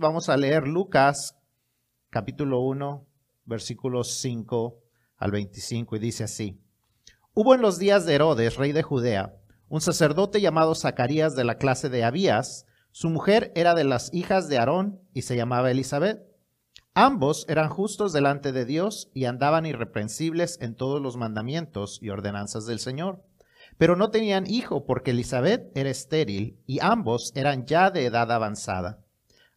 Vamos a leer Lucas capítulo 1, versículos 5 al 25 y dice así. Hubo en los días de Herodes, rey de Judea, un sacerdote llamado Zacarías de la clase de Abías. Su mujer era de las hijas de Aarón y se llamaba Elizabeth. Ambos eran justos delante de Dios y andaban irreprensibles en todos los mandamientos y ordenanzas del Señor. Pero no tenían hijo porque Elizabeth era estéril y ambos eran ya de edad avanzada.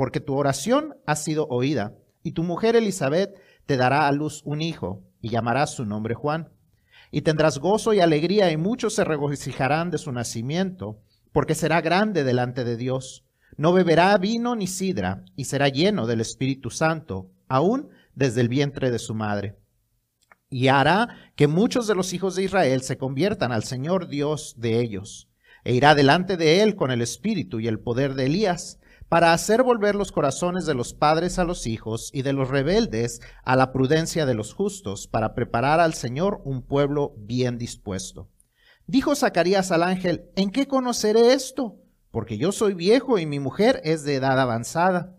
porque tu oración ha sido oída, y tu mujer Elizabeth te dará a luz un hijo, y llamarás su nombre Juan. Y tendrás gozo y alegría, y muchos se regocijarán de su nacimiento, porque será grande delante de Dios. No beberá vino ni sidra, y será lleno del Espíritu Santo, aún desde el vientre de su madre. Y hará que muchos de los hijos de Israel se conviertan al Señor Dios de ellos, e irá delante de él con el Espíritu y el poder de Elías, para hacer volver los corazones de los padres a los hijos y de los rebeldes a la prudencia de los justos, para preparar al Señor un pueblo bien dispuesto. Dijo Zacarías al ángel, ¿en qué conoceré esto? Porque yo soy viejo y mi mujer es de edad avanzada.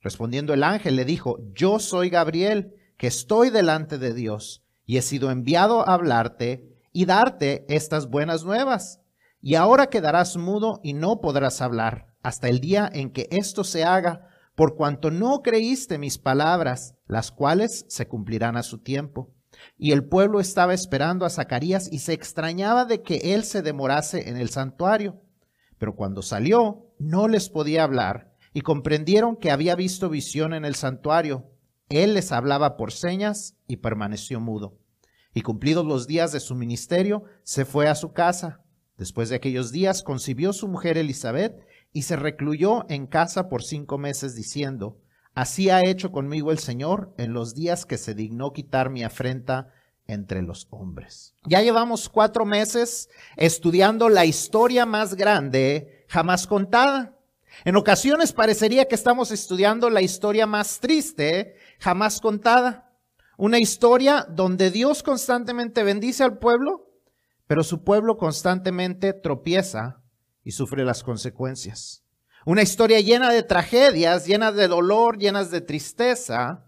Respondiendo el ángel le dijo, yo soy Gabriel, que estoy delante de Dios, y he sido enviado a hablarte y darte estas buenas nuevas. Y ahora quedarás mudo y no podrás hablar hasta el día en que esto se haga, por cuanto no creíste mis palabras, las cuales se cumplirán a su tiempo. Y el pueblo estaba esperando a Zacarías y se extrañaba de que él se demorase en el santuario. Pero cuando salió, no les podía hablar, y comprendieron que había visto visión en el santuario. Él les hablaba por señas y permaneció mudo. Y cumplidos los días de su ministerio, se fue a su casa. Después de aquellos días concibió su mujer Elizabeth, y se recluyó en casa por cinco meses diciendo, Así ha hecho conmigo el Señor en los días que se dignó quitar mi afrenta entre los hombres. Ya llevamos cuatro meses estudiando la historia más grande jamás contada. En ocasiones parecería que estamos estudiando la historia más triste jamás contada. Una historia donde Dios constantemente bendice al pueblo, pero su pueblo constantemente tropieza y sufre las consecuencias. Una historia llena de tragedias, llena de dolor, llenas de tristeza.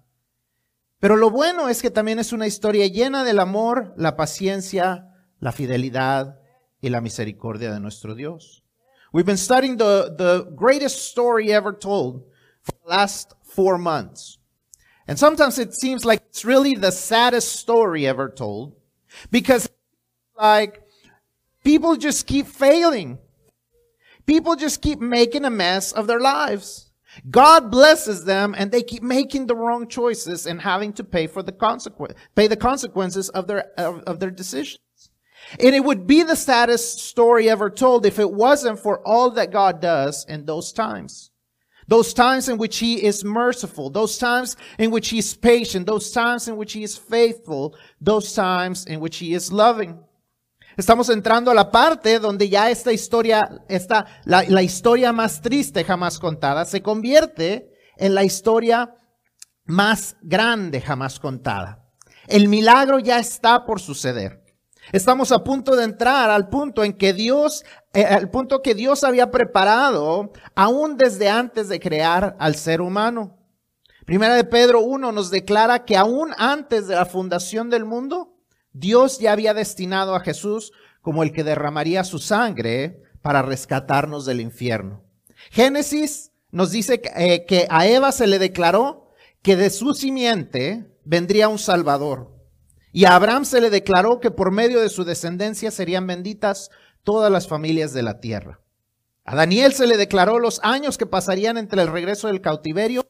Pero lo bueno es que también es una historia llena del amor, la paciencia, la fidelidad y la misericordia de nuestro Dios. We've been studying the, the greatest story ever told for the last four months. And sometimes it seems like it's really the saddest story ever told because like people just keep failing. People just keep making a mess of their lives. God blesses them and they keep making the wrong choices and having to pay for the consequence, pay the consequences of their, of, of their decisions. And it would be the saddest story ever told if it wasn't for all that God does in those times. Those times in which He is merciful, those times in which He is patient, those times in which He is faithful, those times in which He is loving. Estamos entrando a la parte donde ya esta historia, esta, la, la historia más triste jamás contada, se convierte en la historia más grande jamás contada. El milagro ya está por suceder. Estamos a punto de entrar al punto en que Dios, eh, al punto que Dios había preparado aún desde antes de crear al ser humano. Primera de Pedro 1 nos declara que aún antes de la fundación del mundo, Dios ya había destinado a Jesús como el que derramaría su sangre para rescatarnos del infierno. Génesis nos dice eh, que, a Eva se le declaró que de su simiente vendría un Salvador. Y a Abraham se le declaró que por medio de su descendencia serían benditas todas las familias de la tierra. A Daniel se le declaró los años que pasarían entre el regreso del cautiverio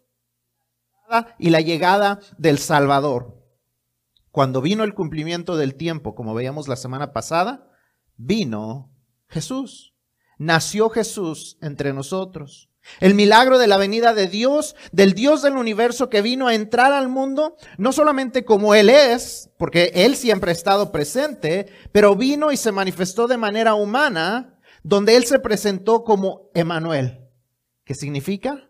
y la llegada del Salvador. Cuando vino el cumplimiento del tiempo, como veíamos la semana pasada, vino Jesús. Nació Jesús entre nosotros. El milagro de la venida de Dios, del Dios del universo que vino a entrar al mundo, no solamente como Él es, porque Él siempre ha estado presente, pero vino y se manifestó de manera humana, donde Él se presentó como Emanuel, que significa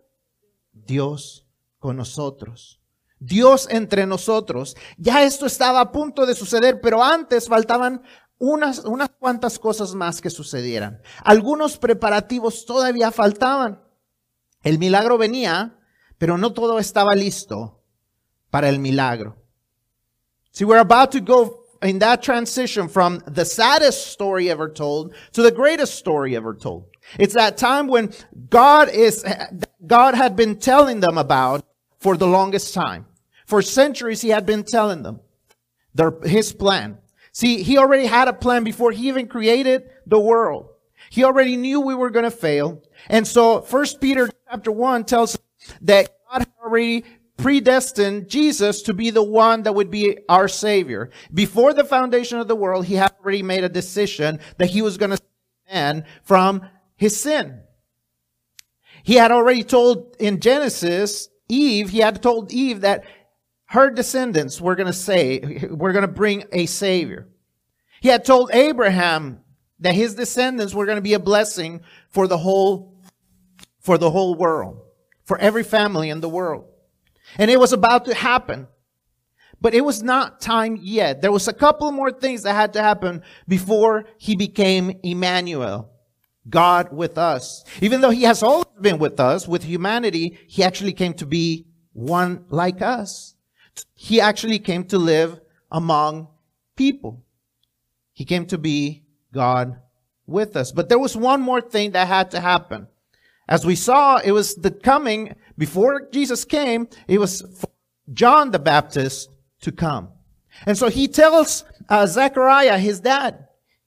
Dios con nosotros. Dios entre nosotros. Ya esto estaba a punto de suceder, pero antes faltaban unas, unas cuantas cosas más que sucedieran. Algunos preparativos todavía faltaban. El milagro venía, pero no todo estaba listo para el milagro. See, we're about to go in that transition from the saddest story ever told to the greatest story ever told. It's that time when God is, God had been telling them about for the longest time. For centuries, he had been telling them their, his plan. See, he already had a plan before he even created the world. He already knew we were going to fail. And so First Peter chapter 1 tells that God had already predestined Jesus to be the one that would be our savior. Before the foundation of the world, he had already made a decision that he was going to save man from his sin. He had already told in Genesis, Eve, he had told Eve that her descendants were going to say, we're going to bring a savior. He had told Abraham that his descendants were going to be a blessing for the whole, for the whole world, for every family in the world. And it was about to happen. But it was not time yet. There was a couple more things that had to happen before he became Emmanuel, God with us. Even though he has always been with us, with humanity, he actually came to be one like us. He actually came to live among people. He came to be God with us. But there was one more thing that had to happen. As we saw, it was the coming, before Jesus came, it was John the Baptist to come. And so he tells uh, Zechariah, his dad,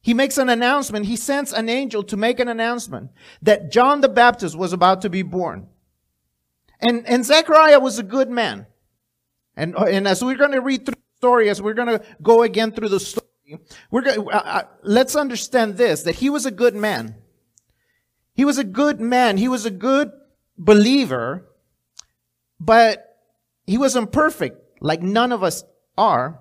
he makes an announcement. He sends an angel to make an announcement that John the Baptist was about to be born. And, and Zechariah was a good man. And, and as we're going to read through the story, as we're going to go again through the story, we're going uh, uh, let's understand this, that he was a good man. He was a good man. He was a good believer, but he wasn't perfect like none of us are.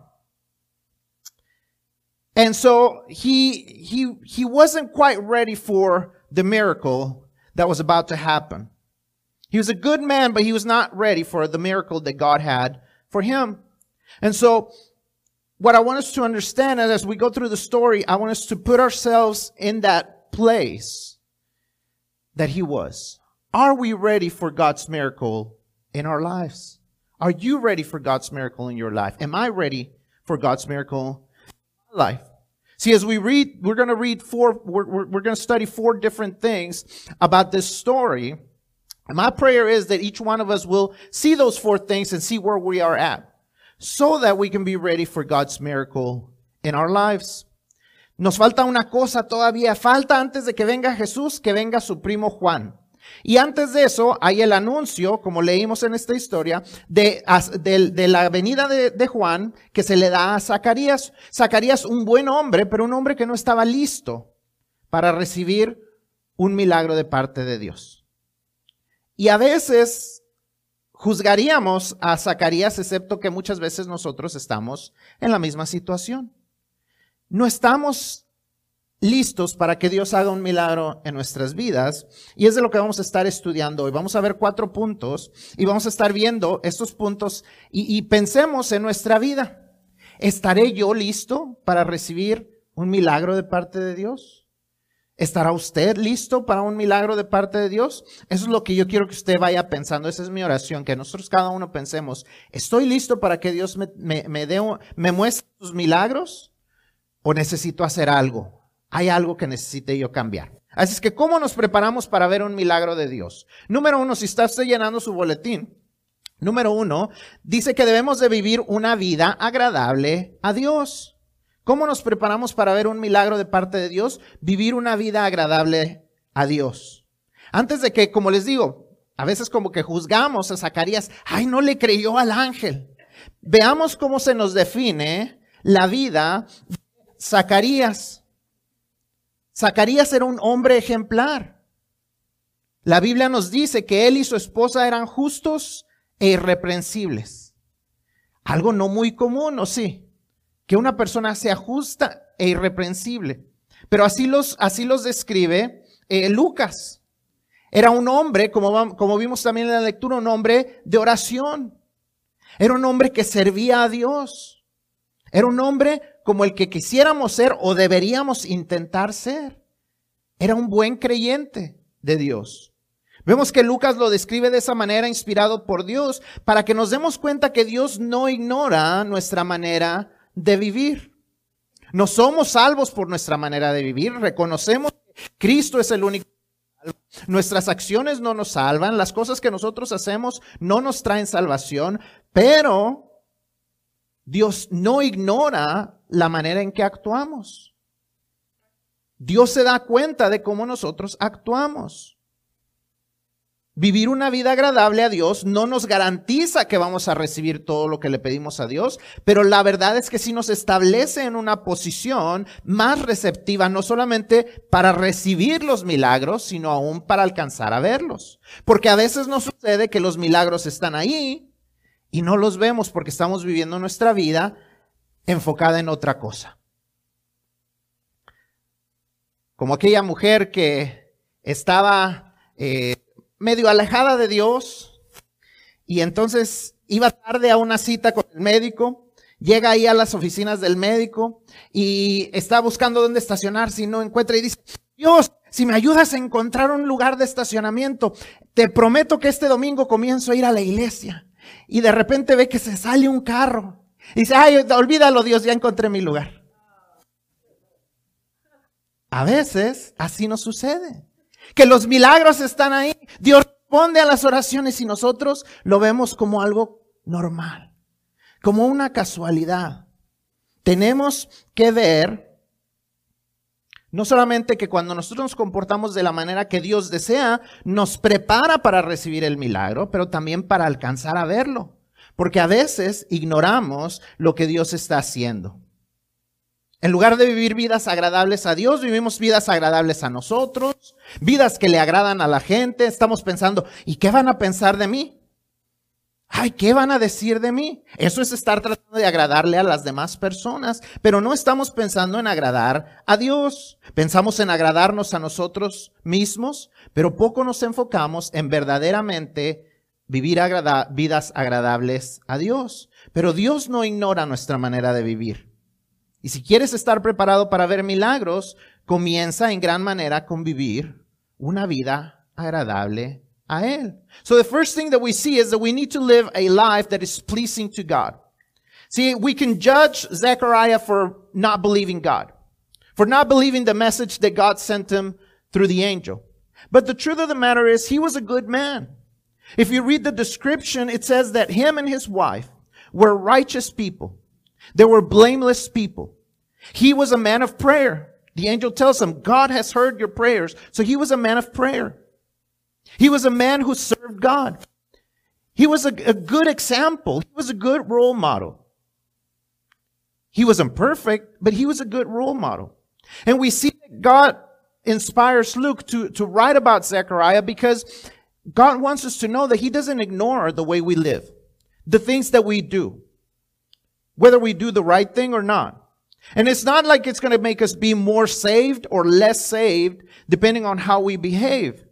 And so he, he, he wasn't quite ready for the miracle that was about to happen. He was a good man, but he was not ready for the miracle that God had for him. And so what I want us to understand as we go through the story, I want us to put ourselves in that place that he was. Are we ready for God's miracle in our lives? Are you ready for God's miracle in your life? Am I ready for God's miracle in my life? See, as we read, we're going to read four, we're, we're, we're going to study four different things about this story. And my prayer is that each one of us will see those four things and see where we are at so that we can be ready for God's miracle in our lives. Nos falta una cosa todavía, falta antes de que venga Jesús, que venga su primo Juan. Y antes de eso hay el anuncio, como leímos en esta historia, de, de, la venida de, de, Juan que se le da a Zacarías. Zacarías, un buen hombre, pero un hombre que no estaba listo para recibir un milagro de parte de Dios. Y a veces juzgaríamos a Zacarías, excepto que muchas veces nosotros estamos en la misma situación. No estamos listos para que Dios haga un milagro en nuestras vidas. Y es de lo que vamos a estar estudiando hoy. Vamos a ver cuatro puntos y vamos a estar viendo estos puntos y, pensemos en nuestra vida. ¿Estaré yo listo para recibir un milagro de parte de Dios? ¿Estará usted listo para un milagro de parte de Dios? Eso es lo que yo quiero que usted vaya pensando. Esa es mi oración, que nosotros cada uno pensemos, ¿estoy listo para que Dios me, me, dé, me muestre sus milagros? ¿O necesito hacer algo? Hay algo que necesite yo cambiar. Así es que, ¿cómo nos preparamos para ver un milagro de Dios? Número uno, si está usted llenando su boletín, número uno, dice que debemos de vivir una vida agradable a Dios. ¿Cómo nos preparamos para ver un milagro de parte de Dios? Vivir una vida agradable a Dios. Antes de que, como les digo, a veces como que juzgamos a Zacarías, ay, no le creyó al ángel. Veamos cómo se nos define la vida de Zacarías. Zacarías era un hombre ejemplar. La Biblia nos dice que él y su esposa eran justos e irreprensibles. Algo no muy común, ¿o sí? Que una persona sea justa e irreprensible. Pero así los, así los describe eh, Lucas. Era un hombre, como, como vimos también en la lectura, un hombre de oración. Era un hombre que servía a Dios. Era un hombre como el que quisiéramos ser o deberíamos intentar ser. Era un buen creyente de Dios. Vemos que Lucas lo describe de esa manera, inspirado por Dios, para que nos demos cuenta que Dios no ignora nuestra manera de vivir. No somos salvos por nuestra manera de vivir, reconocemos que Cristo es el único. Nuestras acciones no nos salvan, las cosas que nosotros hacemos no nos traen salvación, pero Dios no ignora la manera en que actuamos. Dios se da cuenta de cómo nosotros actuamos. Vivir una vida agradable a Dios no nos garantiza que vamos a recibir todo lo que le pedimos a Dios, pero la verdad es que sí nos establece en una posición más receptiva, no solamente para recibir los milagros, sino aún para alcanzar a verlos. Porque a veces nos sucede que los milagros están ahí y no los vemos porque estamos viviendo nuestra vida enfocada en otra cosa. Como aquella mujer que estaba... Eh, medio alejada de Dios y entonces iba tarde a una cita con el médico, llega ahí a las oficinas del médico y está buscando dónde estacionarse y no encuentra y dice, Dios, si me ayudas a encontrar un lugar de estacionamiento, te prometo que este domingo comienzo a ir a la iglesia. Y de repente ve que se sale un carro. Y dice, ay, olvídalo Dios, ya encontré mi lugar. A veces así nos sucede que los milagros están ahí. Dios responde a las oraciones y nosotros lo vemos como algo normal, como una casualidad. Tenemos que ver no solamente que cuando nosotros nos comportamos de la manera que Dios desea, nos prepara para recibir el milagro, pero también para alcanzar a verlo. Porque a veces ignoramos lo que Dios está haciendo. En lugar de vivir vidas agradables a Dios, vivimos vidas agradables a nosotros, vidas que le agradan a la gente. Estamos pensando, ¿y qué van a pensar de mí? Ay, ¿qué van a decir de mí? Eso es estar tratando de agradarle a las demás personas, pero no estamos pensando en agradar a Dios. Pensamos en agradarnos a nosotros mismos, pero poco nos enfocamos en verdaderamente vivir vidas agradables a Dios. Pero Dios no ignora nuestra manera de vivir. Y si quieres estar preparado para ver milagros, comienza en gran manera con vivir una vida agradable a Él. So the first thing that we see is that we need to live a life that is pleasing to God. See, we can judge Zechariah for not believing God, for not believing the message that God sent him through the angel. But the truth of the matter is he was a good man. If you read the description, it says that him and his wife were righteous people. They were blameless people. He was a man of prayer. The angel tells him, God has heard your prayers. So he was a man of prayer. He was a man who served God. He was a, a good example. He was a good role model. He wasn't perfect, but he was a good role model. And we see that God inspires Luke to, to write about Zechariah because God wants us to know that he doesn't ignore the way we live, the things that we do whether we do the right thing or not. And it's not like it's going to make us be more saved or less saved depending on how we behave.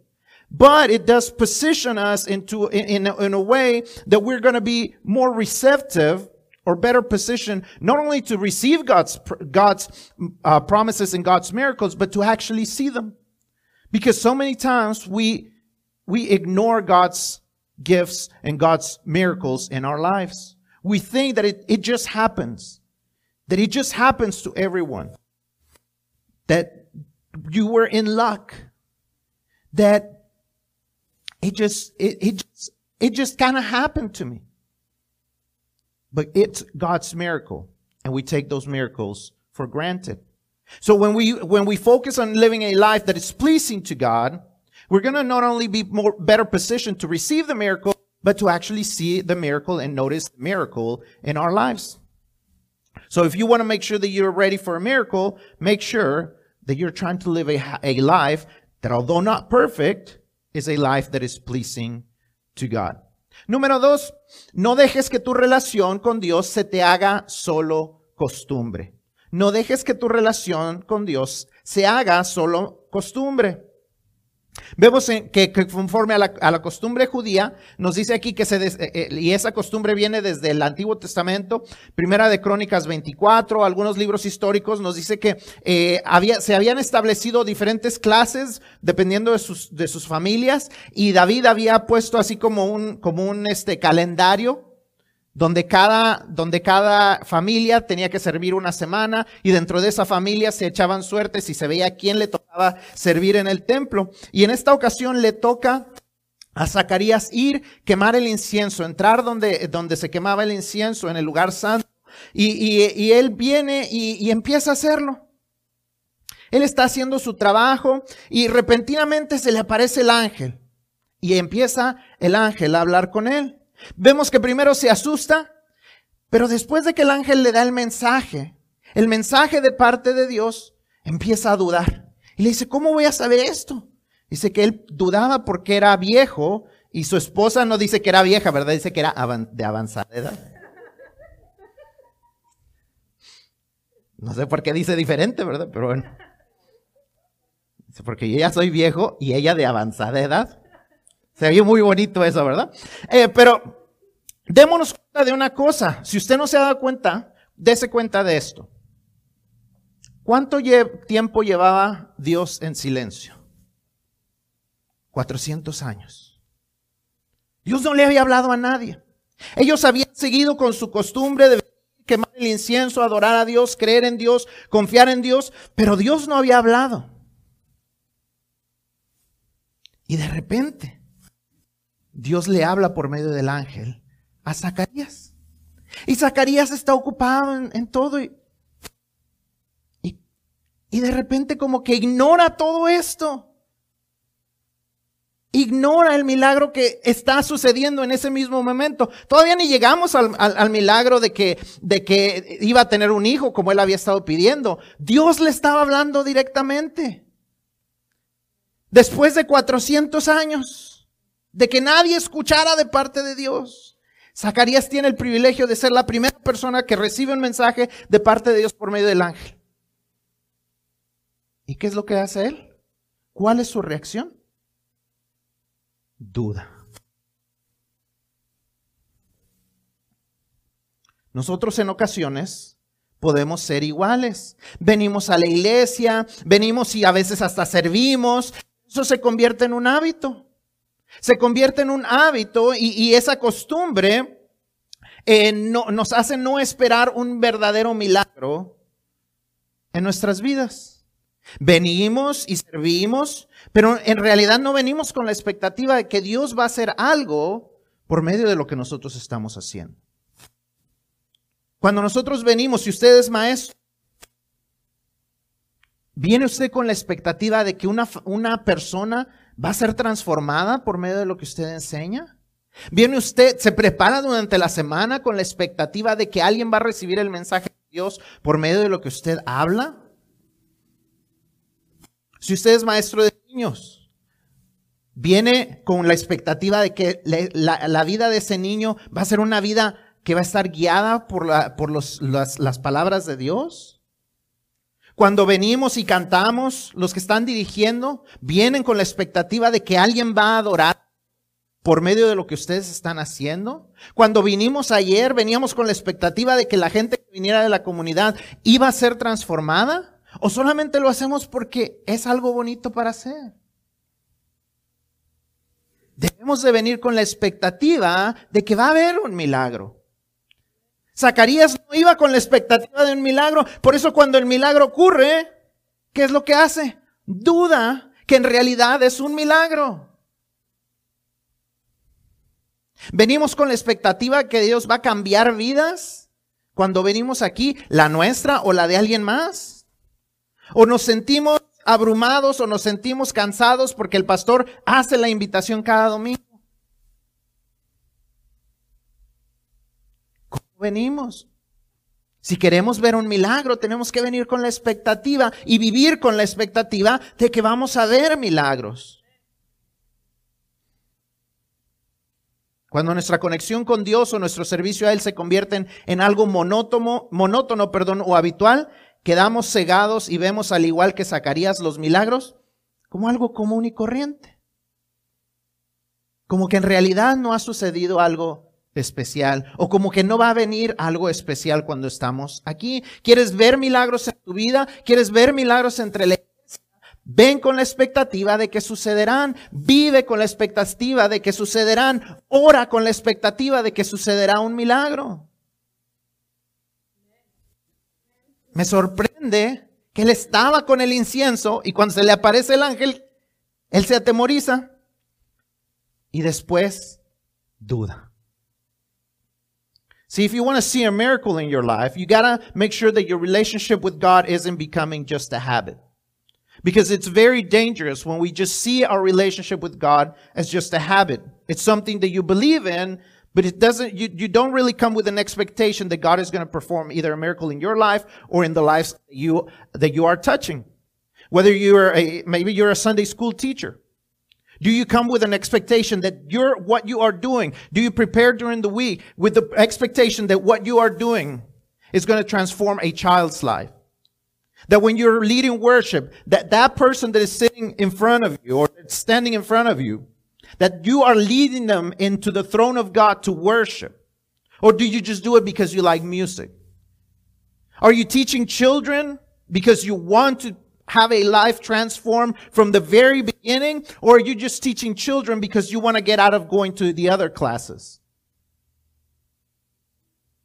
But it does position us into, in, in, a, way that we're going to be more receptive or better positioned not only to receive God's, God's uh, promises and God's miracles, but to actually see them. Because so many times we, we ignore God's gifts and God's miracles in our lives we think that it, it just happens, that it just happens to everyone, that you were in luck, that it just, it, it just, it just kind of happened to me. But it's God's miracle, and we take those miracles for granted. So when we, when we focus on living a life that is pleasing to God, we're going to not only be more better positioned to receive the miracle, but to actually see the miracle and notice the miracle in our lives. So if you want to make sure that you're ready for a miracle, make sure that you're trying to live a, a life that although not perfect, is a life that is pleasing to God. Número dos, no dejes que tu relación con Dios se te haga solo costumbre. No dejes que tu relación con Dios se haga solo costumbre. Vemos que, conforme a la, costumbre judía, nos dice aquí que se, eh, eh, y esa costumbre viene desde el Antiguo Testamento, Primera de Crónicas 24, algunos libros históricos, nos dice que eh, había, se habían establecido diferentes clases dependiendo de sus, de sus familias, y David había puesto así como un, como un este, calendario donde cada, donde cada familia tenía que servir una semana y dentro de esa familia se echaban suertes y se veía quién le tocaba servir en el templo. Y en esta ocasión le toca a Zacarías ir, quemar el incienso, entrar donde, donde se quemaba el incienso en el lugar santo. Y, y, él viene y, y empieza a hacerlo. Él está haciendo su trabajo y repentinamente se le aparece el ángel y empieza el ángel a hablar con él. Vemos que primero se asusta, pero después de que el ángel le da el mensaje, el mensaje de parte de Dios, empieza a dudar. Y le dice, ¿cómo voy a saber esto? Dice que él dudaba porque era viejo y su esposa no dice que era vieja, ¿verdad? Dice que era de avanzada edad. No sé por qué dice diferente, ¿verdad? Pero bueno. Dice, porque yo ya soy viejo y ella de avanzada edad. Se vio muy bonito eso, ¿verdad? Eh, pero démonos cuenta de una cosa. Si usted no se ha dado cuenta, dése cuenta de esto. ¿Cuánto tiempo llevaba Dios en silencio? 400 años. Dios no le había hablado a nadie. Ellos habían seguido con su costumbre de quemar el incienso, adorar a Dios, creer en Dios, confiar en Dios, pero Dios no había hablado. Y de repente, Dios le habla por medio del ángel a Zacarías. Y Zacarías está ocupado en, todo y, y, de repente como que ignora todo esto. Ignora el milagro que está sucediendo en ese mismo momento. Todavía ni llegamos al, al, milagro de que, de que iba a tener un hijo como él había estado pidiendo. Dios le estaba hablando directamente. Después de 400 años de que nadie escuchara de parte de Dios. Zacarías tiene el privilegio de ser la primera persona que recibe un mensaje de parte de Dios por medio del ángel. ¿Y qué es lo que hace él? ¿Cuál es su reacción? Duda. Nosotros en ocasiones podemos ser iguales. Venimos a la iglesia, venimos y a veces hasta servimos. Eso se convierte en un hábito. Se convierte en un hábito y, esa costumbre eh, nos hace no esperar un verdadero milagro en nuestras vidas. Venimos y servimos, pero en realidad no venimos con la expectativa de que Dios va a hacer algo por medio de lo que nosotros estamos haciendo. Cuando nosotros venimos, si usted es maestro, viene usted con la expectativa de que una, una persona va a ser transformada por medio de lo que usted enseña? ¿Viene usted, se prepara durante la semana con la expectativa de que alguien va a recibir el mensaje de Dios por medio de lo que usted habla? Si usted es maestro de niños, viene con la expectativa de que la, vida de ese niño va a ser una vida que va a estar guiada por, la, por las, las palabras de Dios. Cuando venimos y cantamos, los que están dirigiendo vienen con la expectativa de que alguien va a adorar por medio de lo que ustedes están haciendo. Cuando vinimos ayer, veníamos con la expectativa de que la gente que viniera de la comunidad iba a ser transformada. ¿O solamente lo hacemos porque es algo bonito para hacer? Debemos de venir con la expectativa de que va a haber un milagro. Zacarías no iba con la expectativa de un milagro. Por eso cuando el milagro ocurre, ¿qué es lo que hace? Duda que en realidad es un milagro. Venimos con la expectativa que Dios va a cambiar vidas cuando venimos aquí, la nuestra o la de alguien más. O nos sentimos abrumados o nos sentimos cansados porque el pastor hace la invitación cada domingo. Venimos. Si queremos ver un milagro, tenemos que venir con la expectativa y vivir con la expectativa de que vamos a ver milagros. Cuando nuestra conexión con Dios o nuestro servicio a Él se convierten en algo monótono, monótono perdón, o habitual, quedamos cegados y vemos al igual que Zacarías los milagros como algo común y corriente. Como que en realidad no ha sucedido algo especial o como que no va a venir algo especial cuando estamos aquí. ¿Quieres ver milagros en tu vida? ¿Quieres ver milagros entre la Ven con la expectativa de que sucederán. Vive con la expectativa de que sucederán. Ora con la expectativa de que sucederá un milagro. Me sorprende que él estaba con el incienso y cuando se le aparece el ángel, él se atemoriza y después duda. See, if you want to see a miracle in your life, you got to make sure that your relationship with God isn't becoming just a habit. Because it's very dangerous when we just see our relationship with God as just a habit. It's something that you believe in, but it doesn't, you, you don't really come with an expectation that God is going to perform either a miracle in your life or in the lives that you, that you are touching. Whether you're a, maybe you're a Sunday school teacher. Do you come with an expectation that you're, what you are doing? Do you prepare during the week with the expectation that what you are doing is going to transform a child's life? That when you're leading worship, that that person that is sitting in front of you or standing in front of you, that you are leading them into the throne of God to worship? Or do you just do it because you like music? Are you teaching children because you want to have a life transformed from the very beginning? Or are you just teaching children because you want to get out of going to the other classes?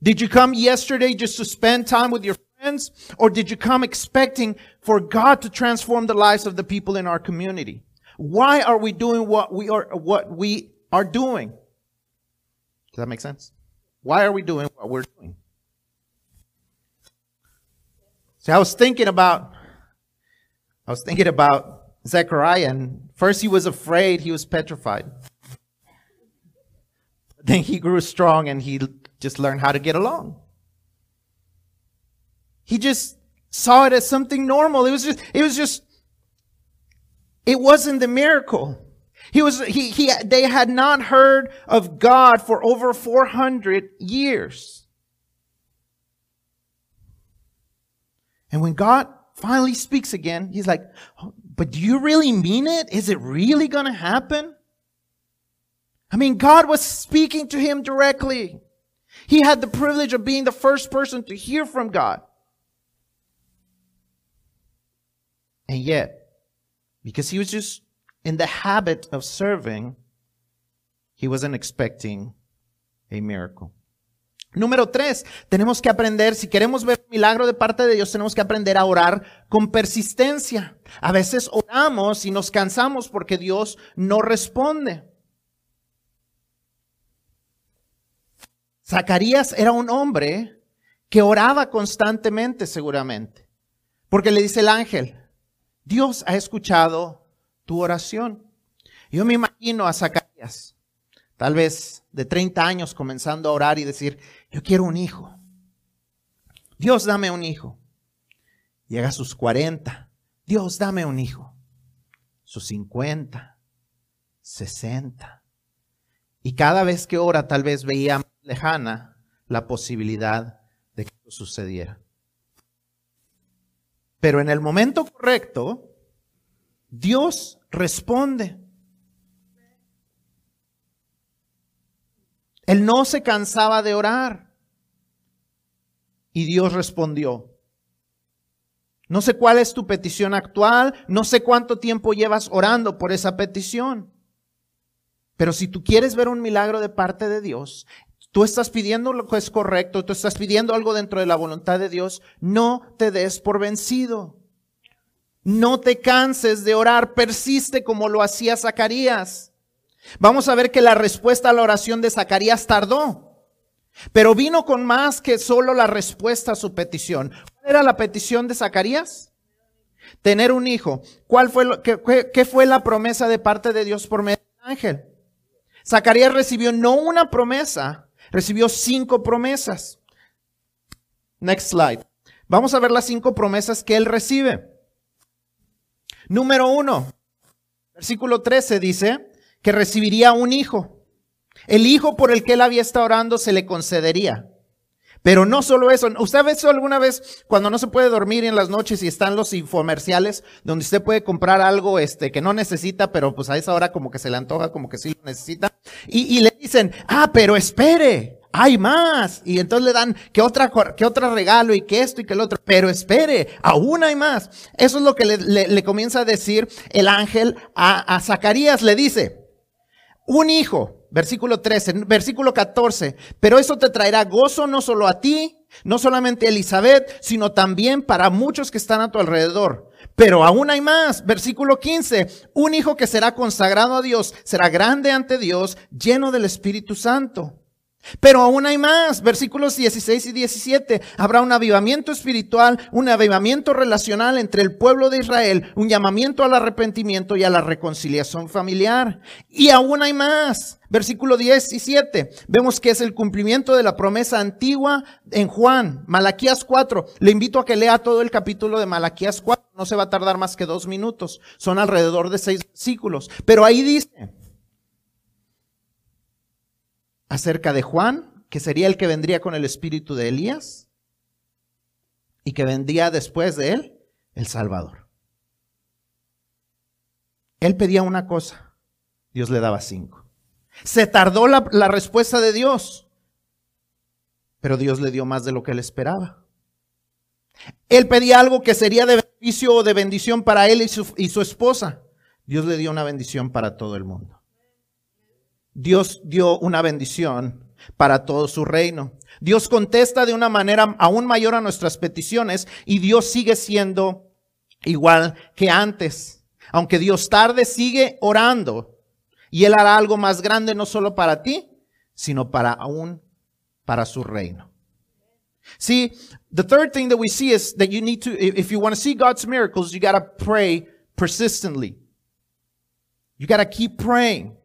Did you come yesterday just to spend time with your friends? Or did you come expecting for God to transform the lives of the people in our community? Why are we doing what we are, what we are doing? Does that make sense? Why are we doing what we're doing? So I was thinking about, I was thinking about Zechariah and first he was afraid, he was petrified. Then he grew strong and he just learned how to get along. He just saw it as something normal. It was just, it was just, it wasn't the miracle. He was, he, he, they had not heard of God for over 400 years. And when God finally speaks again, he's like, oh, but do you really mean it? Is it really going to happen? I mean, God was speaking to him directly. He had the privilege of being the first person to hear from God. And yet, because he was just in the habit of serving, he wasn't expecting a miracle. Número tres, tenemos que aprender, si queremos ver milagro de parte de Dios, tenemos que aprender a orar con persistencia. A veces oramos y nos cansamos porque Dios no responde. Zacarías era un hombre que oraba constantemente seguramente, porque le dice el ángel, Dios ha escuchado tu oración. Yo me imagino a Zacarías, tal vez de 30 años, comenzando a orar y decir, yo quiero un hijo. Dios, dame un hijo. Llega a sus 40. Dios, dame un hijo. Sus 50, 60. Y cada vez que ora, tal vez veía lejana la posibilidad de que eso sucediera. Pero en el momento correcto, Dios responde. Él no se cansaba de orar. Y Dios respondió. No sé cuál es tu petición actual, no sé cuánto tiempo llevas orando por esa petición. Pero si tú quieres ver un milagro de parte de Dios, tú estás pidiendo lo que es correcto, tú estás pidiendo algo dentro de la voluntad de Dios, no te des por vencido. No te canses de orar, persiste como lo hacía Zacarías. Vamos a ver que la respuesta a la oración de Zacarías tardó, pero vino con más que solo la respuesta a su petición. ¿Cuál era la petición de Zacarías? Tener un hijo. ¿Cuál fue lo, qué, qué fue la promesa de parte de Dios por medio del ángel? Zacarías recibió no una promesa, recibió cinco promesas. Next slide. Vamos a ver las cinco promesas que él recibe. Número uno, versículo 13 dice que recibiría un hijo. El hijo por el que él había estado orando se le concedería. Pero no solo eso, ¿usted ha visto alguna vez cuando no se puede dormir en las noches y están los infomerciales donde usted puede comprar algo este, que no necesita, pero pues a esa hora como que se le antoja, como que sí lo necesita? Y, y le dicen, ah, pero espere, hay más. Y entonces le dan que otra, que otro regalo y que esto y que el otro. Pero espere, aún hay más. Eso es lo que le, le, comienza a decir el ángel a, a Zacarías. Le dice, un hijo versículo 13, versículo 14, pero eso te traerá gozo no solo a ti, no solamente a Elizabeth, sino también para muchos que están a tu alrededor. Pero aún hay más, versículo 15, un hijo que será consagrado a Dios, será grande ante Dios, lleno del Espíritu Santo. Pero aún hay más, versículos 16 y 17. Habrá un avivamiento espiritual, un avivamiento relacional entre el pueblo de Israel, un llamamiento al arrepentimiento y a la reconciliación familiar. Y aún hay más. Versículo 17. Vemos que es el cumplimiento de la promesa antigua en Juan, Malaquías 4. Le invito a que lea todo el capítulo de Malaquías 4. No se va a tardar más que dos minutos. Son alrededor de seis versículos. Pero ahí dice, acerca de Juan, que sería el que vendría con el espíritu de Elías y que vendría después de él el Salvador. Él pedía una cosa, Dios le daba cinco. Se tardó la, respuesta de Dios, pero Dios le dio más de lo que él esperaba. Él pedía algo que sería de beneficio o de bendición para él y su esposa. Dios le dio una bendición para todo el mundo. Dios dio una bendición para todo su reino. Dios contesta de una manera aún mayor a nuestras peticiones y Dios sigue siendo igual que antes. Aunque Dios tarde, sigue orando y Él hará algo más grande no solo para ti, sino para aún para su reino. See, the third thing that we see is that you need to, if you want to see God's miracles, you got to pray persistently. You got to keep praying.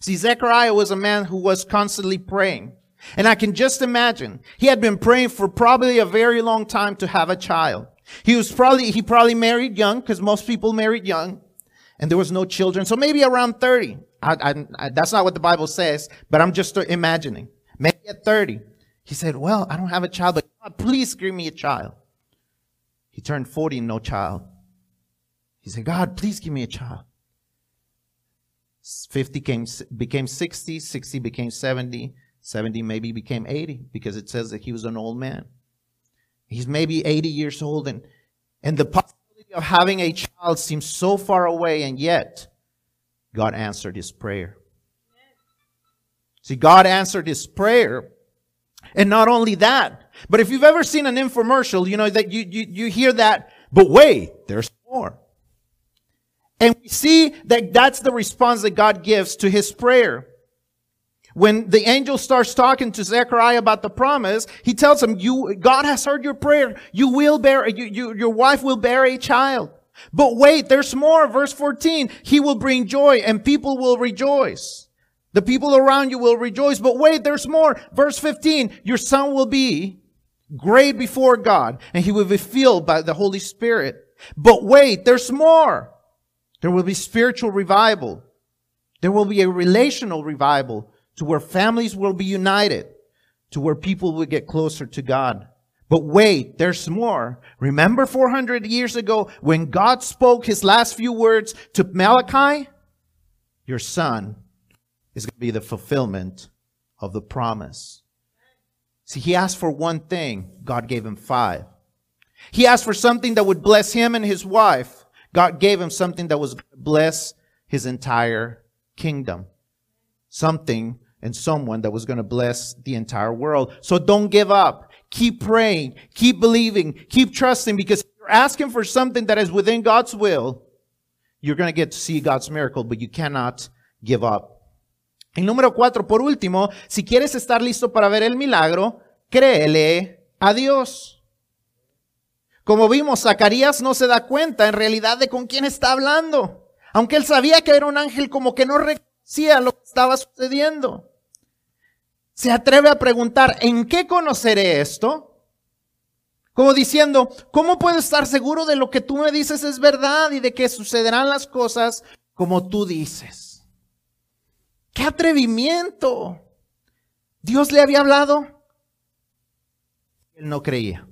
See, Zechariah was a man who was constantly praying. And I can just imagine he had been praying for probably a very long time to have a child. He was probably, he probably married young because most people married young and there was no children. So maybe around 30. I, I, I, that's not what the Bible says, but I'm just imagining. Maybe at 30. He said, well, I don't have a child, but God, please give me a child. He turned 40, no child. He said, God, please give me a child. 50 came, became 60, 60 became 70, 70 maybe became 80 because it says that he was an old man. He's maybe 80 years old and, and the possibility of having a child seems so far away and yet God answered his prayer. See, God answered his prayer. And not only that, but if you've ever seen an infomercial, you know that you, you, you hear that, but wait, there's more. And we see that that's the response that God gives to his prayer. When the angel starts talking to Zechariah about the promise, he tells him, you, God has heard your prayer. You will bear, you, you, your wife will bear a child. But wait, there's more. Verse 14, he will bring joy and people will rejoice. The people around you will rejoice. But wait, there's more. Verse 15, your son will be great before God and he will be filled by the Holy Spirit. But wait, there's more. There will be spiritual revival. There will be a relational revival to where families will be united, to where people will get closer to God. But wait, there's more. Remember 400 years ago when God spoke his last few words to Malachi? Your son is going to be the fulfillment of the promise. See, he asked for one thing. God gave him five. He asked for something that would bless him and his wife. God gave him something that was bless his entire kingdom. Something and someone that was going to bless the entire world. So don't give up. Keep praying. Keep believing. Keep trusting because you're asking for something that is within God's will. You're going to get to see God's miracle, but you cannot give up. Y número cuatro, por último, si quieres estar listo para ver el milagro, créele a Dios. Como vimos, Zacarías no se da cuenta en realidad de con quién está hablando. Aunque él sabía que era un ángel, como que no reconocía lo que estaba sucediendo. Se atreve a preguntar, ¿en qué conoceré esto? Como diciendo, ¿cómo puedo estar seguro de lo que tú me dices es verdad y de que sucederán las cosas como tú dices? ¡Qué atrevimiento! ¿Dios le había hablado? Él no creía.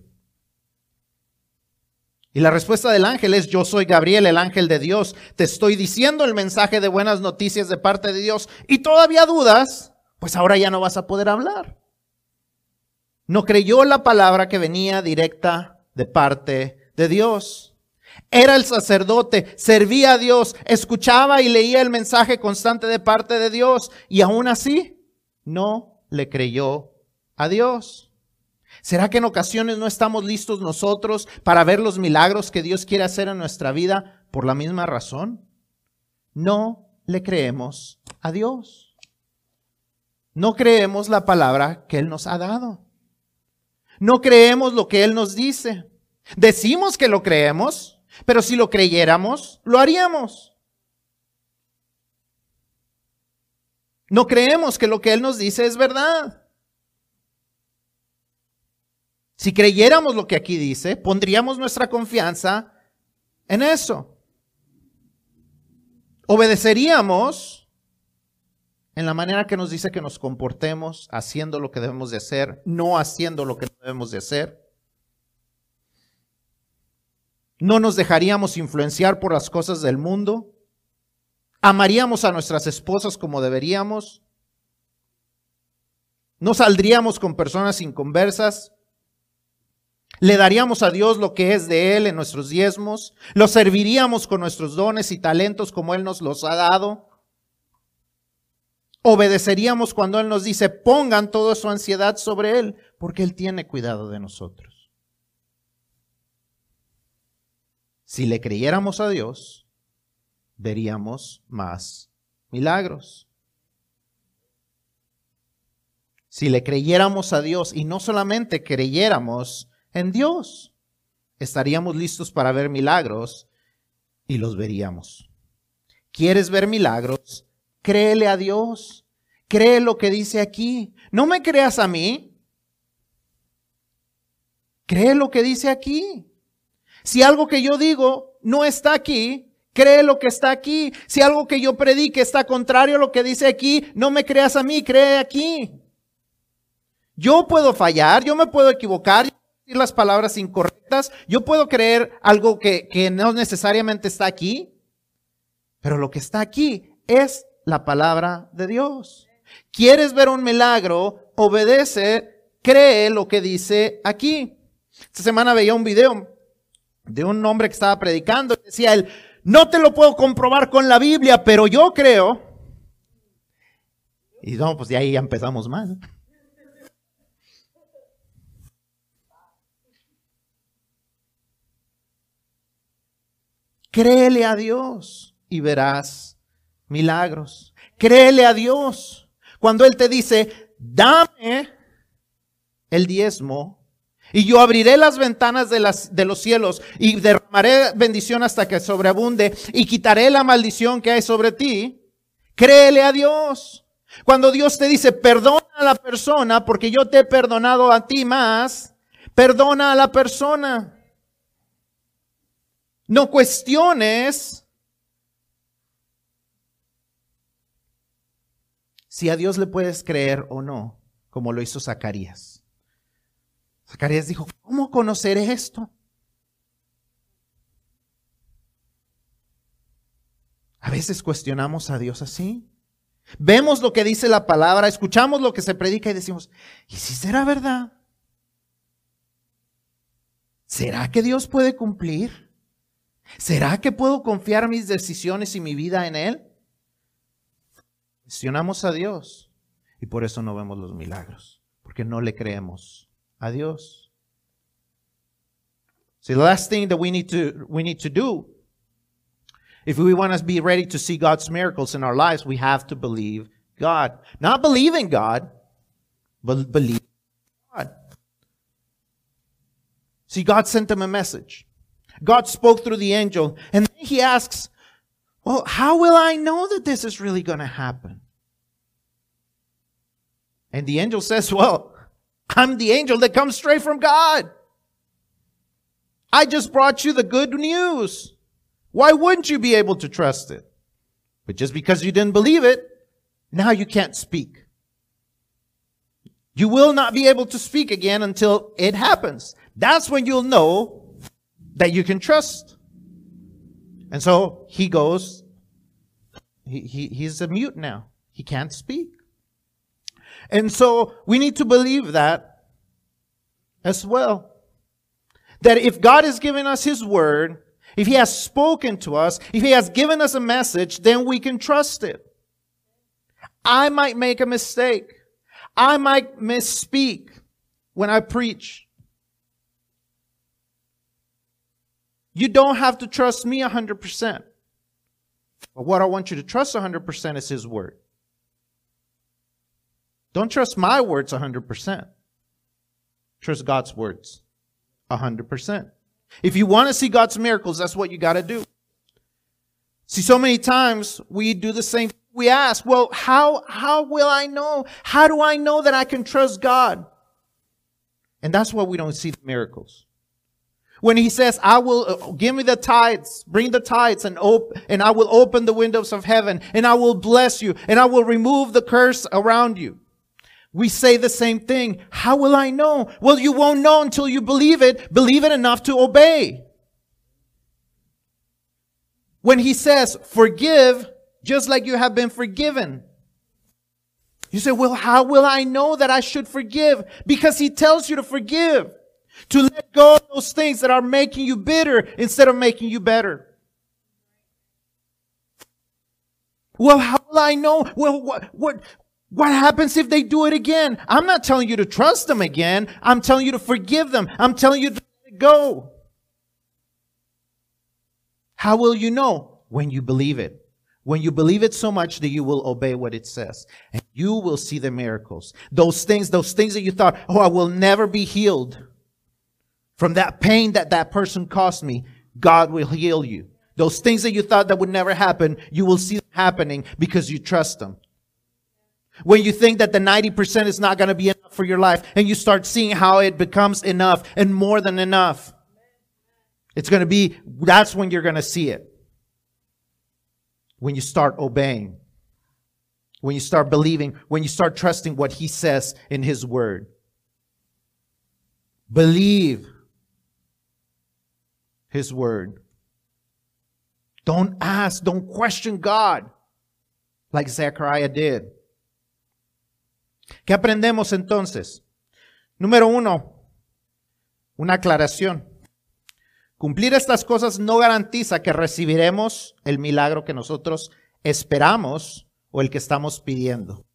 Y la respuesta del ángel es, yo soy Gabriel, el ángel de Dios, te estoy diciendo el mensaje de buenas noticias de parte de Dios y todavía dudas, pues ahora ya no vas a poder hablar. No creyó la palabra que venía directa de parte de Dios. Era el sacerdote, servía a Dios, escuchaba y leía el mensaje constante de parte de Dios y aún así no le creyó a Dios. ¿Será que en ocasiones no estamos listos nosotros para ver los milagros que Dios quiere hacer en nuestra vida por la misma razón? No le creemos a Dios. No creemos la palabra que Él nos ha dado. No creemos lo que Él nos dice. Decimos que lo creemos, pero si lo creyéramos, lo haríamos. No creemos que lo que Él nos dice es verdad. Si creyéramos lo que aquí dice, pondríamos nuestra confianza en eso. Obedeceríamos en la manera que nos dice que nos comportemos, haciendo lo que debemos de hacer, no haciendo lo que debemos de hacer. No nos dejaríamos influenciar por las cosas del mundo. Amaríamos a nuestras esposas como deberíamos. No saldríamos con personas inconversas. Le daríamos a Dios lo que es de Él en nuestros diezmos. Lo serviríamos con nuestros dones y talentos como Él nos los ha dado. Obedeceríamos cuando Él nos dice, pongan toda su ansiedad sobre Él, porque Él tiene cuidado de nosotros. Si le creyéramos a Dios, veríamos más milagros. Si le creyéramos a Dios y no solamente creyéramos, en Dios. Estaríamos listos para ver milagros y los veríamos. ¿Quieres ver milagros? Créele a Dios. Cree lo que dice aquí. No me creas a mí. Cree lo que dice aquí. Si algo que yo digo no está aquí, cree lo que está aquí. Si algo que yo predique está contrario a lo que dice aquí, no me creas a mí, cree aquí. Yo puedo fallar, yo me puedo equivocar, las palabras incorrectas, yo puedo creer algo que, que no necesariamente está aquí, pero lo que está aquí es la palabra de Dios. ¿Quieres ver un milagro? Obedece, cree lo que dice aquí. Esta semana veía un video de un hombre que estaba predicando y decía él, no te lo puedo comprobar con la Biblia, pero yo creo. Y no, pues de ahí ya empezamos mal. Créele a Dios y verás milagros. Créele a Dios. Cuando Él te dice, dame el diezmo y yo abriré las ventanas de, las, de los cielos y derramaré bendición hasta que sobreabunde y quitaré la maldición que hay sobre ti, créele a Dios. Cuando Dios te dice, perdona a la persona porque yo te he perdonado a ti más, perdona a la persona. No cuestiones si a Dios le puedes creer o no, como lo hizo Zacarías. Zacarías dijo, ¿cómo conoceré esto? A veces cuestionamos a Dios así. Vemos lo que dice la palabra, escuchamos lo que se predica y decimos, ¿y si será verdad? ¿Será que Dios puede cumplir? ¿Será que puedo confiar mis decisiones y mi vida en Él? Cuestionamos a Dios y por eso no vemos los milagros, porque no le creemos a Dios. So the last thing that we need to we need to do if we want to be ready to see God's miracles in our lives, we have to believe God. Not believe in God, but believe God. See, God sent him a message. God spoke through the angel. And then he asks, well, how will I know that this is really going to happen? And the angel says, well, I'm the angel that comes straight from God. I just brought you the good news. Why wouldn't you be able to trust it? But just because you didn't believe it now you can't speak. You will not be able to speak again until it happens. That's when you'll know that you can trust. And so he goes, he, he, he's a mute now. He can't speak. And so we need to believe that as well. That if God has given us his word, if he has spoken to us, if he has given us a message, then we can trust it. I might make a mistake. I might misspeak when I preach. You don't have to trust me 100%. But what I want you to trust 100% is His Word. Don't trust my words 100%. Trust God's words 100%. If you want to see God's miracles, that's what you got to do. See, so many times we do the same. We ask, well, how, how will I know? How do I know that I can trust God? And that's why we don't see the miracles. When he says, I will uh, give me the tithes, bring the tithes and op- and I will open the windows of heaven and I will bless you and I will remove the curse around you. We say the same thing. How will I know? Well, you won't know until you believe it. Believe it enough to obey. When he says, forgive just like you have been forgiven. You say, well, how will I know that I should forgive? Because he tells you to forgive. To let go of those things that are making you bitter instead of making you better. Well, how will I know? Well, what, what, what happens if they do it again? I'm not telling you to trust them again. I'm telling you to forgive them. I'm telling you to go. How will you know? When you believe it. When you believe it so much that you will obey what it says. And you will see the miracles. Those things, those things that you thought, oh, I will never be healed. From that pain that that person caused me, God will heal you. Those things that you thought that would never happen, you will see happening because you trust them. When you think that the 90% is not going to be enough for your life and you start seeing how it becomes enough and more than enough. It's going to be, that's when you're going to see it. When you start obeying. When you start believing, when you start trusting what he says in his word. Believe his word. Don't ask, don't question God like Zechariah did. ¿Qué aprendemos entonces? Número uno, una aclaración. Cumplir estas cosas no garantiza que recibiremos el milagro que nosotros esperamos o el que estamos pidiendo.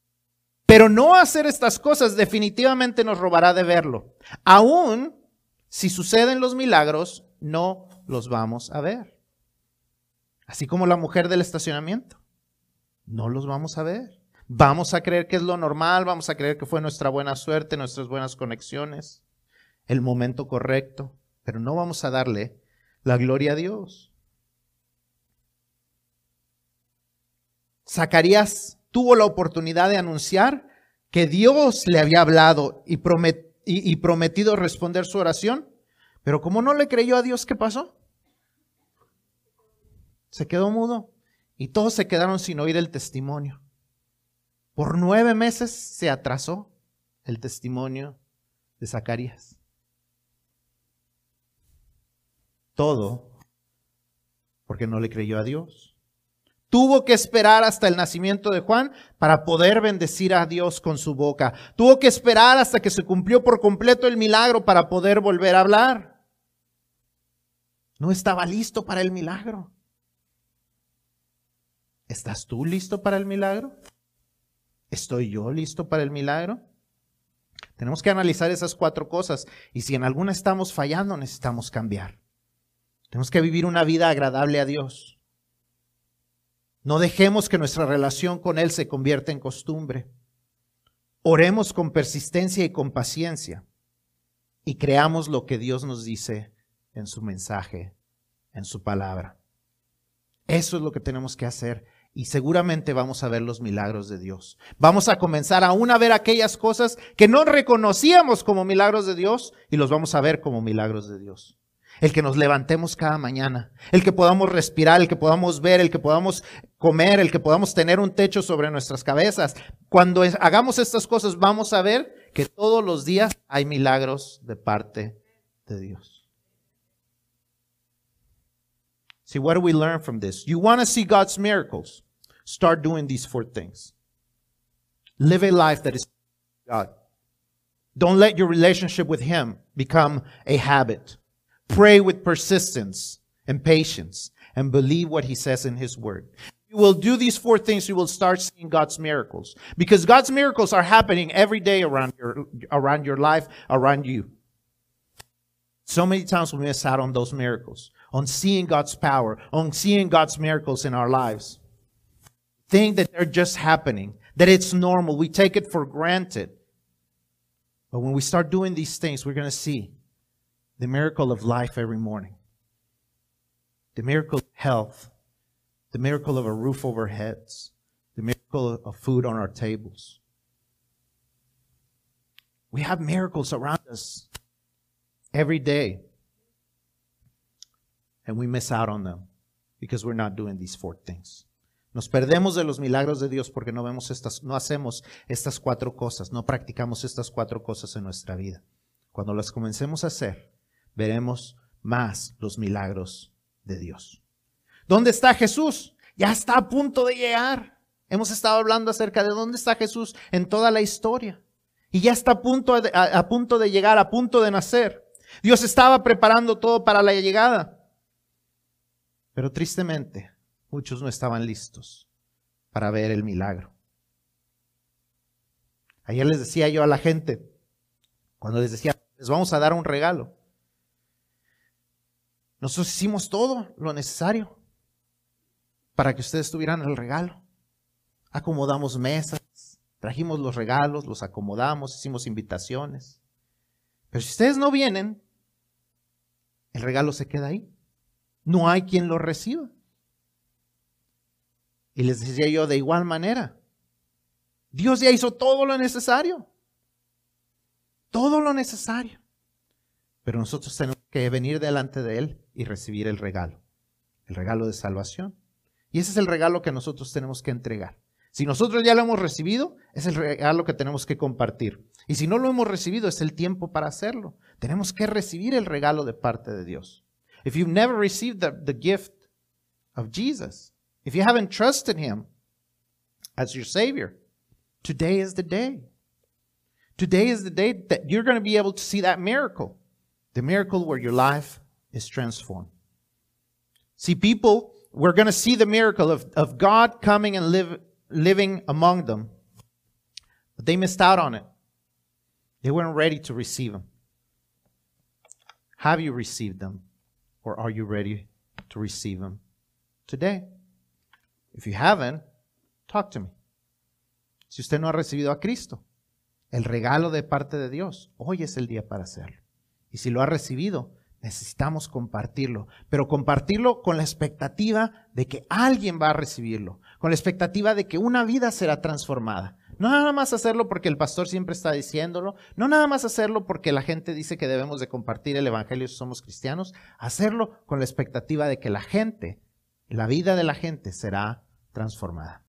Pero no hacer estas cosas definitivamente nos robará de verlo. Aún si suceden los milagros, no los vamos a ver. Así como la mujer del estacionamiento. No los vamos a ver. Vamos a creer que es lo normal, vamos a creer que fue nuestra buena suerte, nuestras buenas conexiones, el momento correcto, pero no vamos a darle la gloria a Dios. Zacarías tuvo la oportunidad de anunciar que Dios le había hablado y, prometido responder su oración, pero como no le creyó a Dios, ¿qué pasó? Se quedó mudo y todos se quedaron sin oír el testimonio. Por nueve meses se atrasó el testimonio de Zacarías. Todo porque no le creyó a Dios. Tuvo que esperar hasta el nacimiento de Juan para poder bendecir a Dios con su boca. Tuvo que esperar hasta que se cumplió por completo el milagro para poder volver a hablar. No estaba listo para el milagro. ¿Estás tú listo para el milagro? ¿Estoy yo listo para el milagro? Tenemos que analizar esas cuatro cosas y si en alguna estamos fallando, necesitamos cambiar. Tenemos que vivir una vida agradable a Dios. No dejemos que nuestra relación con Él se convierta en costumbre. Oremos con persistencia y con paciencia y creamos lo que Dios nos dice en su mensaje, en su palabra. Eso es lo que tenemos que hacer y seguramente vamos a ver los milagros de Dios. Vamos a comenzar aún a ver aquellas cosas que no reconocíamos como milagros de Dios y los vamos a ver como milagros de Dios. el que nos levantemos cada mañana, el que podamos respirar, el que podamos ver, el que podamos comer, el que podamos tener un techo sobre nuestras cabezas. Cuando hagamos estas cosas vamos a ver que todos los días hay milagros de parte de Dios. See, what do we learn from this? You want to see God's miracles? Start doing these four things. Live a life that is God. Don't let your relationship with Him become a habit. Pray with persistence and patience and believe what He says in His Word. You will do these four things, you will start seeing God's miracles. Because God's miracles are happening every day around your, around your life, around you. So many times we miss out on those miracles, on seeing God's power, on seeing God's miracles in our lives. Think that they're just happening, that it's normal. We take it for granted. But when we start doing these things, we're going to see the miracle of life every morning, the miracle of health, the miracle of a roof over heads, the miracle of food on our tables. We have miracles around us every day, and we miss out on them because we're not doing these four things. Nos perdemos de los milagros de Dios porque no vemos estas, no hacemos estas cuatro cosas, no practicamos estas cuatro cosas en nuestra vida. Cuando las comencemos a hacer, veremos más los milagros de Dios. ¿Dónde está Jesús? Ya está a punto de llegar. Hemos estado hablando acerca de dónde está Jesús en toda la historia. Y ya está a punto de, a punto de llegar, a punto de nacer. Dios estaba preparando todo para la llegada. Pero tristemente, muchos no estaban listos para ver el milagro. Ayer les decía yo a la gente, cuando les decía, les vamos a dar un regalo. Nosotros hicimos todo lo necesario para que ustedes tuvieran el regalo. Acomodamos mesas, trajimos los regalos, los acomodamos, hicimos invitaciones. Pero si ustedes no vienen, el regalo se queda ahí. No hay quien lo reciba. Y les decía yo de igual manera, Dios ya hizo todo lo necesario. Todo lo necesario. Pero nosotros tenemos que venir delante de Él y recibir el regalo. El regalo de salvación. Y ese es el regalo que nosotros tenemos que entregar. Si nosotros ya lo hemos recibido, es el regalo que tenemos que compartir. Y si no lo hemos recibido, es el tiempo para hacerlo. Tenemos que recibir el regalo de parte de Dios. If you've never received the, the gift of Jesus, If you haven't trusted Him as your Savior, today is the day. Today is the day that you're going to be able to see that miracle. The miracle where your life is transformed. See, people, we're going to see the miracle of, of God coming and live, living among them. But they missed out on it. They weren't ready to receive Him. Have you received them? Or are you ready to receive Him today? If you haven't, talk to me. Si usted no ha recibido a Cristo, el regalo de parte de Dios, hoy es el día para hacerlo. Y si lo ha recibido, necesitamos compartirlo, pero compartirlo con la expectativa de que alguien va a recibirlo, con la expectativa de que una vida será transformada. No nada más hacerlo porque el pastor siempre está diciéndolo, no nada más hacerlo porque la gente dice que debemos de compartir el evangelio si somos cristianos, hacerlo con la expectativa de que la gente, la vida de la gente será transformada.